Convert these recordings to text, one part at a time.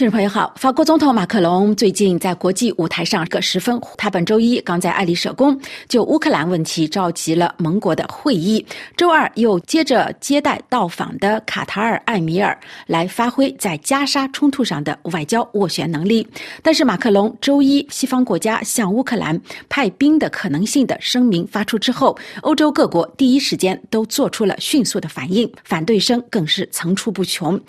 听众朋友好，法国总统马克龙最近在国际舞台上个十分，他本周一刚在爱丽舍宫就乌克兰问题召集了盟国的会。议，周二又接着接待到访的卡塔尔艾米尔，来发挥在加沙冲突上的外交斡旋能力。但是马克龙周一西方国家向乌克兰派兵的可能性的声明发出之后，欧洲各国第一时间都做出了迅速的反应，反对声更是层出不穷。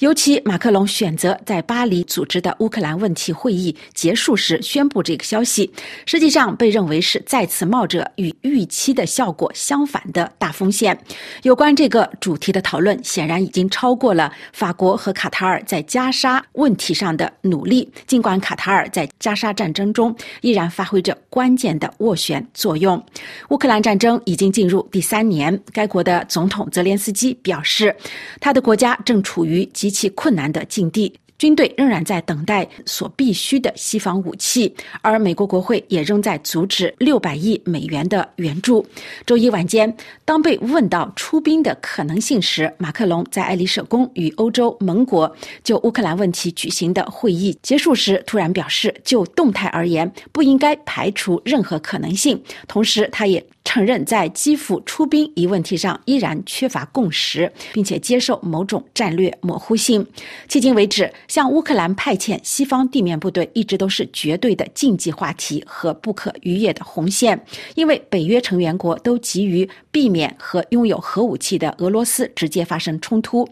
尤其马克龙选择在巴。巴黎组织的乌克兰问题会议结束时宣布这个消息，实际上被认为是再次冒着与预期的效果相反的大风险。有关这个主题的讨论显然已经超过了法国和卡塔尔在加沙问题上的努力。尽管卡塔尔在加沙战争中依然发挥着关键的斡旋作用，乌克兰战争已经进入第三年，该国的总统泽连斯基表示，他的国家正处于极其困难的境地。军队仍然在等待所必需的西方武器，而美国国会也仍在阻止六百亿美元的援助。周一晚间，当被问到出兵的可能性时，马克龙在爱丽舍宫与欧洲盟国就乌克兰问题举行的会议结束时，突然表示，就动态而言，不应该排除任何可能性。同时，他也。承认在基辅出兵一问题上依然缺乏共识，并且接受某种战略模糊性。迄今为止，向乌克兰派遣西方地面部队一直都是绝对的禁忌话题和不可逾越的红线，因为北约成员国都急于避免和拥有核武器的俄罗斯直接发生冲突。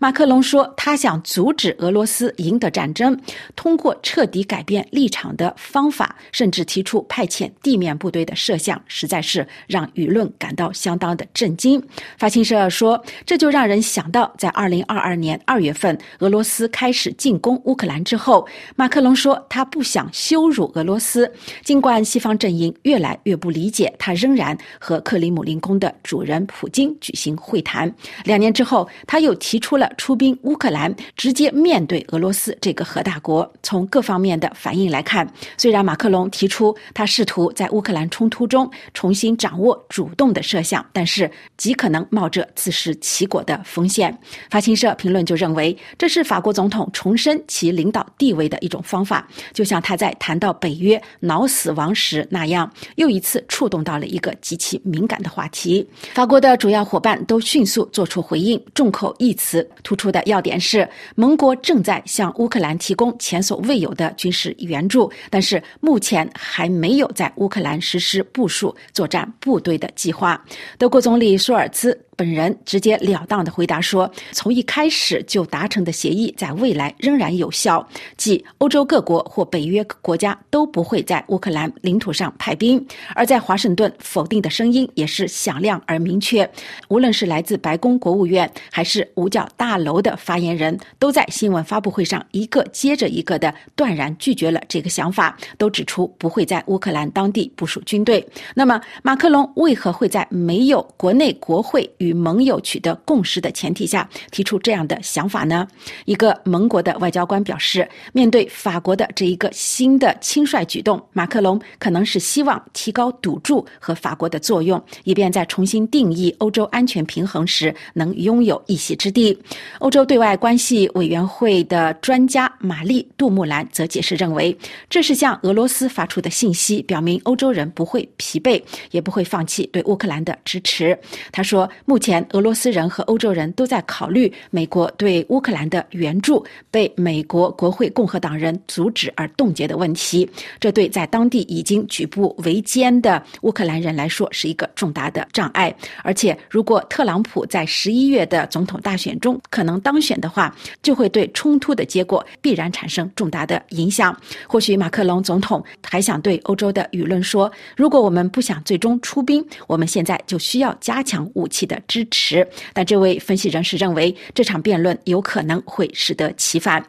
马克龙说，他想阻止俄罗斯赢得战争，通过彻底改变立场的方法，甚至提出派遣地面部队的设想，实在是。让舆论感到相当的震惊。法新社说，这就让人想到，在二零二二年二月份，俄罗斯开始进攻乌克兰之后，马克龙说他不想羞辱俄罗斯。尽管西方阵营越来越不理解，他仍然和克里姆林宫的主人普京举行会谈。两年之后，他又提出了出兵乌克兰，直接面对俄罗斯这个核大国。从各方面的反应来看，虽然马克龙提出他试图在乌克兰冲突中重新掌。掌握主动的设想，但是极可能冒着自食其果的风险。法新社评论就认为，这是法国总统重申其领导地位的一种方法，就像他在谈到北约脑死亡时那样，又一次触动到了一个极其敏感的话题。法国的主要伙伴都迅速做出回应，众口一词，突出的要点是，盟国正在向乌克兰提供前所未有的军事援助，但是目前还没有在乌克兰实施部署作战。部队的计划，德国总理舒尔茨。本人直截了当的回答说：“从一开始就达成的协议，在未来仍然有效，即欧洲各国或北约国家都不会在乌克兰领土上派兵。”而在华盛顿，否定的声音也是响亮而明确。无论是来自白宫国务院，还是五角大楼的发言人，都在新闻发布会上一个接着一个的断然拒绝了这个想法，都指出不会在乌克兰当地部署军队。那么，马克龙为何会在没有国内国会与与盟友取得共识的前提下提出这样的想法呢？一个盟国的外交官表示，面对法国的这一个新的轻率举动，马克龙可能是希望提高赌注和法国的作用，以便在重新定义欧洲安全平衡时能拥有一席之地。欧洲对外关系委员会的专家玛丽·杜穆兰则解释认为，这是向俄罗斯发出的信息，表明欧洲人不会疲惫，也不会放弃对乌克兰的支持。他说，目前，俄罗斯人和欧洲人都在考虑美国对乌克兰的援助被美国国会共和党人阻止而冻结的问题。这对在当地已经举步维艰的乌克兰人来说是一个重大的障碍。而且，如果特朗普在十一月的总统大选中可能当选的话，就会对冲突的结果必然产生重大的影响。或许马克龙总统还想对欧洲的舆论说：如果我们不想最终出兵，我们现在就需要加强武器的。支持，但这位分析人士认为，这场辩论有可能会适得其反。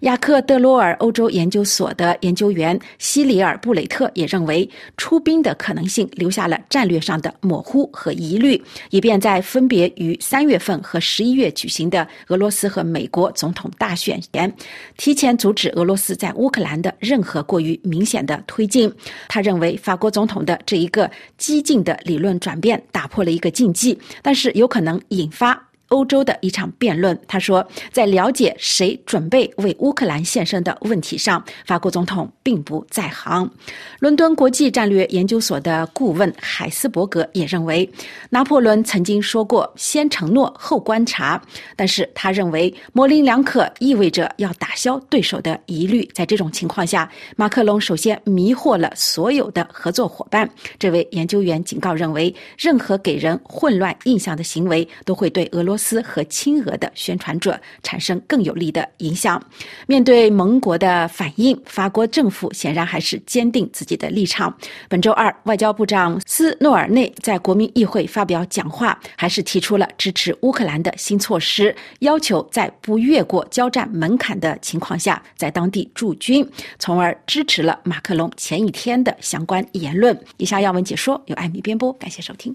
雅克·德罗尔欧洲研究所的研究员希里尔·布雷特也认为，出兵的可能性留下了战略上的模糊和疑虑，以便在分别于三月份和十一月举行的俄罗斯和美国总统大选前，提前阻止俄罗斯在乌克兰的任何过于明显的推进。他认为，法国总统的这一个激进的理论转变打破了一个禁忌，但。是有可能引发欧洲的一场辩论。他说，在了解谁准备为乌克兰献身的问题上，法国总统并不在行。伦敦国际战略研究所的顾问海斯伯格也认为，拿破仑曾经说过“先承诺后观察”，但是他认为模棱两可意味着要打消对手的疑虑。在这种情况下，马克龙首先迷惑了所有的合作伙伴。这位研究员警告认为，任何给人混乱印象的行为都会对俄罗斯和亲俄的宣传者产生更有利的影响。面对盟国的反应，法国政府显然还是坚定自己的立场。本周二，外交部长斯诺尔内在国民议会发表讲话，还是提出了支持乌克兰的新措施，要求在不越过交战门槛的情况下，在当地驻军，从而支持了马克龙前一天的相关言论。以下要闻解说由艾米编播，感谢收听。